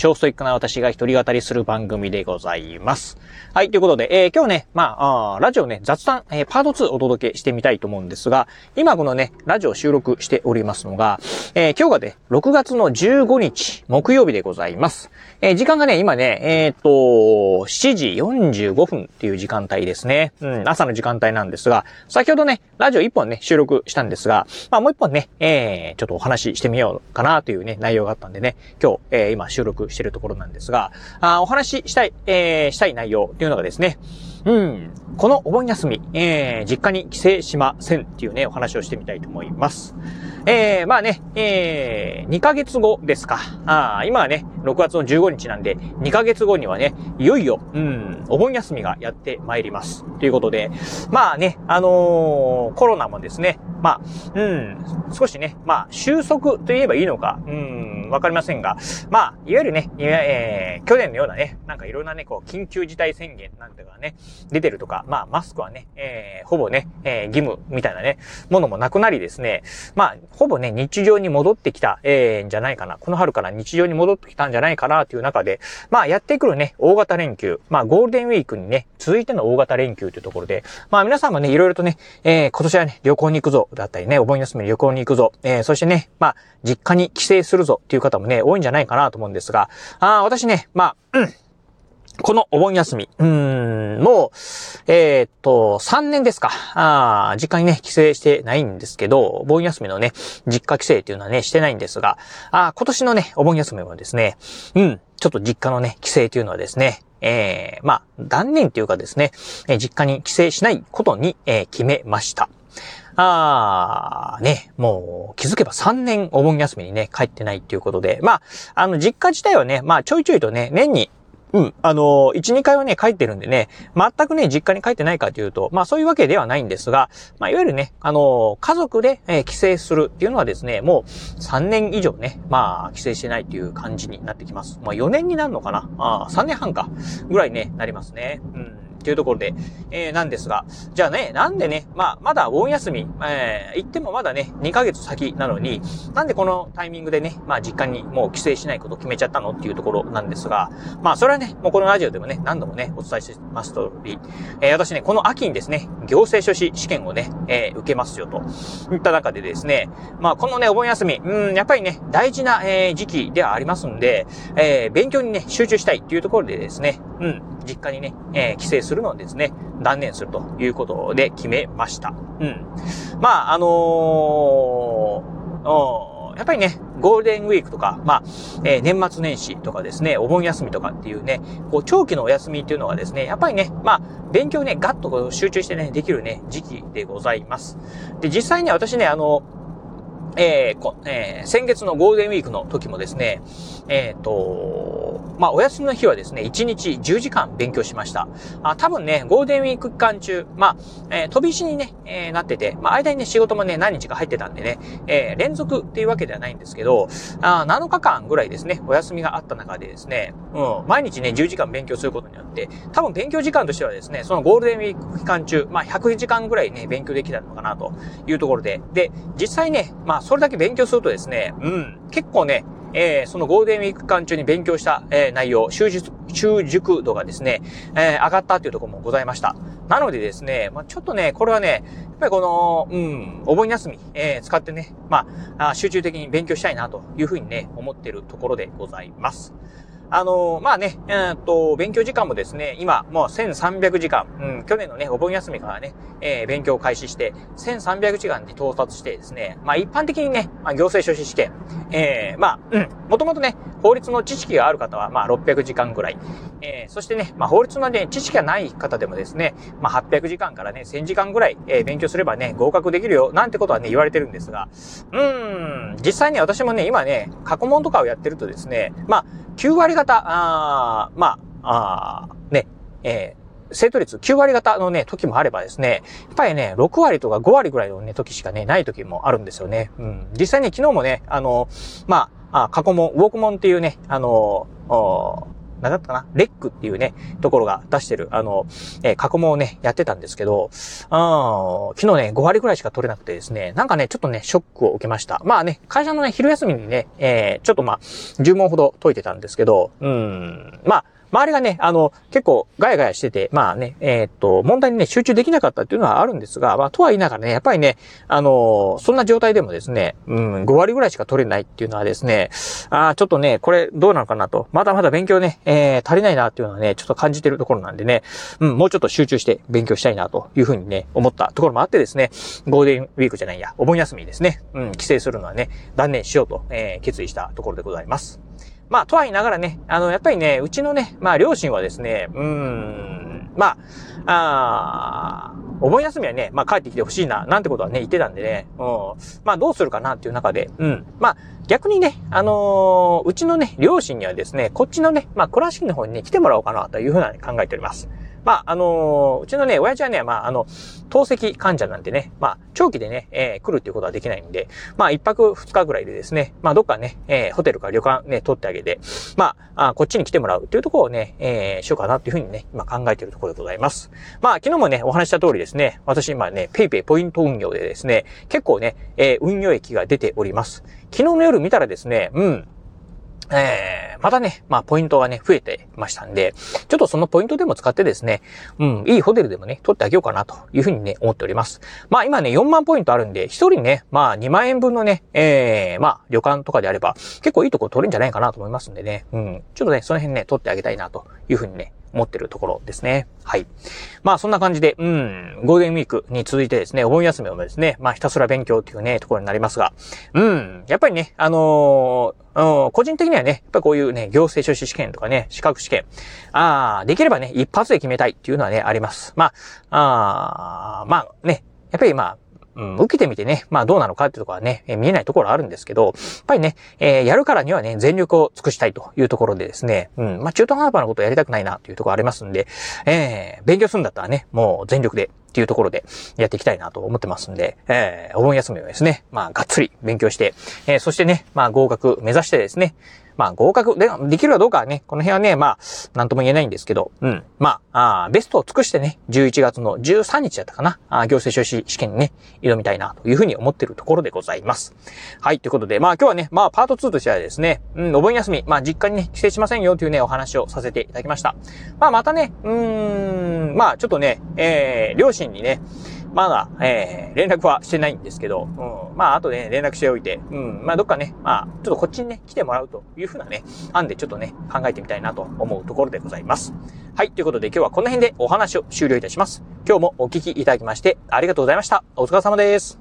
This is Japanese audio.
超ストイックな私が一人語りする番組でございます。はい、ということで、えー、今日ね、まあ、あラジオね、雑談、えー、パート2お届けしてみたいと思うんですが、今このね、ラジオ収録しておりますのが、えー、今日がね、6月の15日、木曜日でございます。えー、時間がね、今ね、えー、っと、7時45分っていう時間帯ですね。うん、朝の時間帯なんですが、先ほどね、ラジオ1本ね、収録したんですが、まあもう1本ね、えー、ちょっとお話ししてみようかなというね、内容があったんでね、今日、えー、今収録してるところなんですが、あお話ししたい、えー、したい内容というのがですね、うん、このお盆休み、えー、実家に帰省しませんっていうね、お話をしてみたいと思います。えー、まあね、えー、2ヶ月後ですか。ああ今はね、6月の15日なんで、2ヶ月後にはね、いよいよ、うん、お盆休みがやってまいります。ということで、まあね、あのー、コロナもですね、まあ、うん、少しね、まあ、収束と言えばいいのか、うん、わかりませんが、まあ、いわゆるね、えー、去年のようなね、なんかいろんなね、こう、緊急事態宣言なんていうかね、出てるとか、まあ、マスクはね、えー、ほぼね、えー、義務みたいなね、ものもなくなりですね、まあ、ほぼね、日常に戻ってきた、えー、んじゃないかな。この春から日常に戻ってきたんじゃないかなという中で、まあ、やってくるね、大型連休、まあ、ゴールデンウィークにね、続いての大型連休というところで、まあ、皆さんもね、いろいろとね、えー、今年はね、旅行に行くぞ、だったりね、お盆休みに旅行に行くぞ、えー、そしてね、まあ、実家に帰省するぞっていう方もね、多いんじゃないかなと思うんですが、あ私ね、まあ、うん、このお盆休み、うん、もう、えー、っと、3年ですか。ああ実家にね、帰省してないんですけど、お盆休みのね、実家帰省っていうのはね、してないんですが、ああ今年のね、お盆休みもですね、うん、ちょっと実家のね、帰省っていうのはですね、えー、まあ、断念っていうかですね、え実家に帰省しないことに、えー、決めました。あー、ね、もう気づけば3年お盆休みにね、帰ってないっていうことで、まあ、あの、実家自体はね、まあ、ちょいちょいとね、年にうん。あの、1、2回はね、帰ってるんでね、全くね、実家に帰ってないかというと、まあそういうわけではないんですが、まあいわゆるね、あの、家族で、えー、帰省するっていうのはですね、もう3年以上ね、まあ帰省してないっていう感じになってきます。まあ4年になるのかなあ ?3 年半か。ぐらいね、なりますね。うん。っていうところで、えー、なんですが、じゃあね、なんでね、まあ、まだお盆休み、えー、行ってもまだね、2ヶ月先なのに、なんでこのタイミングでね、まあ、実家にもう帰省しないことを決めちゃったのっていうところなんですが、まあ、それはね、もうこのラジオでもね、何度もね、お伝えしてます通り、えー、私ね、この秋にですね、行政書士試験をね、えー、受けますよと、いった中でですね、まあ、このね、お盆休み、うん、やっぱりね、大事な、えー、時期ではありますんで、えー、勉強にね、集中したいっていうところでですね、うん、実家にね、えー、帰省するするのをですね、断念するということで決めました。うん。まあ、あのー、やっぱりね、ゴールデンウィークとか、まあ、えー、年末年始とかですね、お盆休みとかっていうね、こう、長期のお休みっていうのはですね、やっぱりね、まあ、勉強ね、ガッと集中してね、できるね、時期でございます。で、実際に私ね、あの、えーえー、先月のゴールデンウィークの時もですね、えっ、ー、と、まあ、お休みの日はですね、1日10時間勉強しました。あ多分ね、ゴールデンウィーク期間中、まあ、えー、飛び石にね、えー、なってて、まあ、間にね、仕事もね、何日か入ってたんでね、えー、連続っていうわけではないんですけど、あ7日間ぐらいですね、お休みがあった中でですね、うん、毎日ね、10時間勉強することによって、多分勉強時間としてはですね、そのゴールデンウィーク期間中、まあ、100時間ぐらいね、勉強できたのかなというところで、で、実際ね、まあ、それだけ勉強するとですね、うん、結構ね、えー、そのゴールデンウィーク間中に勉強した、えー、内容、習熟、習熟度がですね、えー、上がったっていうところもございました。なのでですね、まあ、ちょっとね、これはね、やっぱりこの、うん、お盆休み、えー、使ってね、まあ、集中的に勉強したいなというふうにね、思っているところでございます。あのまあね、えー、っと、勉強時間もですね、今、もう1300時間、うん、去年のね、お盆休みからね、えー、勉強を開始して、1300時間に到達してですね、まあ一般的にね、まあ行政書士試験、えー、まあ、うん、もともとね、法律の知識がある方は、まあ600時間ぐらい、えー、そしてね、まあ法律のね、知識がない方でもですね、まあ800時間からね、1000時間ぐらい、えー、勉強すればね、合格できるよ、なんてことはね、言われてるんですが、うん、実際ね、私もね、今ね、過去問とかをやってるとですね、まあ、9割が方、あまあ、あね、えー、生徒率9割方のね、時もあればですね、やっぱりね、6割とか5割ぐらいのね、時しかね、ない時もあるんですよね。うん。実際に昨日もね、あの、まあ、あ、過去問、ウォークモンっていうね、あのなんだったかな？レックっていうね、ところが出してる、あの、えー、過去問をね、やってたんですけど、うん昨日ね、5割くらいしか取れなくてですね、なんかね、ちょっとね、ショックを受けました。まあね、会社のね、昼休みにね、えー、ちょっとまあ、10問ほど解いてたんですけど、うん、まあ、周りがね、あの、結構ガヤガヤしてて、まあね、えー、っと、問題にね、集中できなかったっていうのはあるんですが、まあ、とは言いながらね、やっぱりね、あの、そんな状態でもですね、うん、5割ぐらいしか取れないっていうのはですね、あちょっとね、これどうなのかなと、まだまだ勉強ね、えー、足りないなっていうのはね、ちょっと感じてるところなんでね、うん、もうちょっと集中して勉強したいなというふうにね、思ったところもあってですね、ゴールデンウィークじゃないや、お盆休みですね、うん、帰省するのはね、断念しようと、えー、決意したところでございます。まあ、とは言いながらね、あの、やっぱりね、うちのね、まあ、両親はですね、うーん、まあ、あお盆休みはね、まあ、帰ってきてほしいな、なんてことはね、言ってたんでね、うん。まあ、どうするかなっていう中で、うん。まあ、逆にね、あのー、うちのね、両親にはですね、こっちのね、まあ、倉敷の方にね、来てもらおうかなというふうな、考えております。まあ、あのー、うちのね、親父はね、まあ、あの、透析患者なんでね、まあ、長期でね、えー、来るっていうことはできないんで、まあ、一泊二日ぐらいでですね、まあ、どっかね、えー、ホテルか旅館ね、取ってあげて、まあ、あこっちに来てもらうっていうところをね、えー、しようかなっていうふうにね、今考えているところでございます。まあ、昨日もね、お話した通りですね、私今ね、ペイペイポイント運用でですね、結構ね、えー、運用益が出ております。昨日の夜見たらですね、うん、えー、またね、まあ、ポイントがね、増えてましたんで、ちょっとそのポイントでも使ってですね、うん、いいホテルでもね、取ってあげようかなというふうにね、思っております。まあ、今ね、4万ポイントあるんで、1人ね、まあ、2万円分のね、えー、まあ、旅館とかであれば、結構いいとこ取れるんじゃないかなと思いますんでね、うん、ちょっとね、その辺ね、取ってあげたいなというふうにね、思ってるところですね。はい。まあそんな感じで、うん、ゴールデンウィークに続いてですね、お盆休みもですね、まあひたすら勉強っていうね、ところになりますが、うん、やっぱりね、あのー、うん、個人的にはね、やっぱこういうね、行政書士試験とかね、資格試験、ああ、できればね、一発で決めたいっていうのはね、あります。まああ、あまあね、やっぱりまあ、うん、受けてみてね、まあどうなのかっていうところはね、え見えないところあるんですけど、やっぱりね、えー、やるからにはね、全力を尽くしたいというところでですね、うん、まあ中途半端なことをやりたくないなというところありますんで、えー、勉強するんだったらね、もう全力でっていうところでやっていきたいなと思ってますんで、えー、お盆休みをですね、まあがっつり勉強して、えー、そしてね、まあ合格目指してですね、まあ合格で、できるかどうかはね、この辺はね、まあ、なんとも言えないんですけど、うん。まあ、あベストを尽くしてね、11月の13日だったかな、あ行政書士試験にね、挑みたいなというふうに思っているところでございます。はい、ということで、まあ今日はね、まあパート2としてはですね、うん、お盆休み、まあ実家にね、帰省しませんよというね、お話をさせていただきました。まあまたね、うーん、まあちょっとね、えー、両親にね、まだ、えー、連絡はしてないんですけど、うん、まあ、あとで、ね、連絡しておいて、うん、まあ、どっかね、まあ、ちょっとこっちにね、来てもらうというふうなね、案でちょっとね、考えてみたいなと思うところでございます。はい、ということで今日はこの辺でお話を終了いたします。今日もお聞きいただきまして、ありがとうございました。お疲れ様です。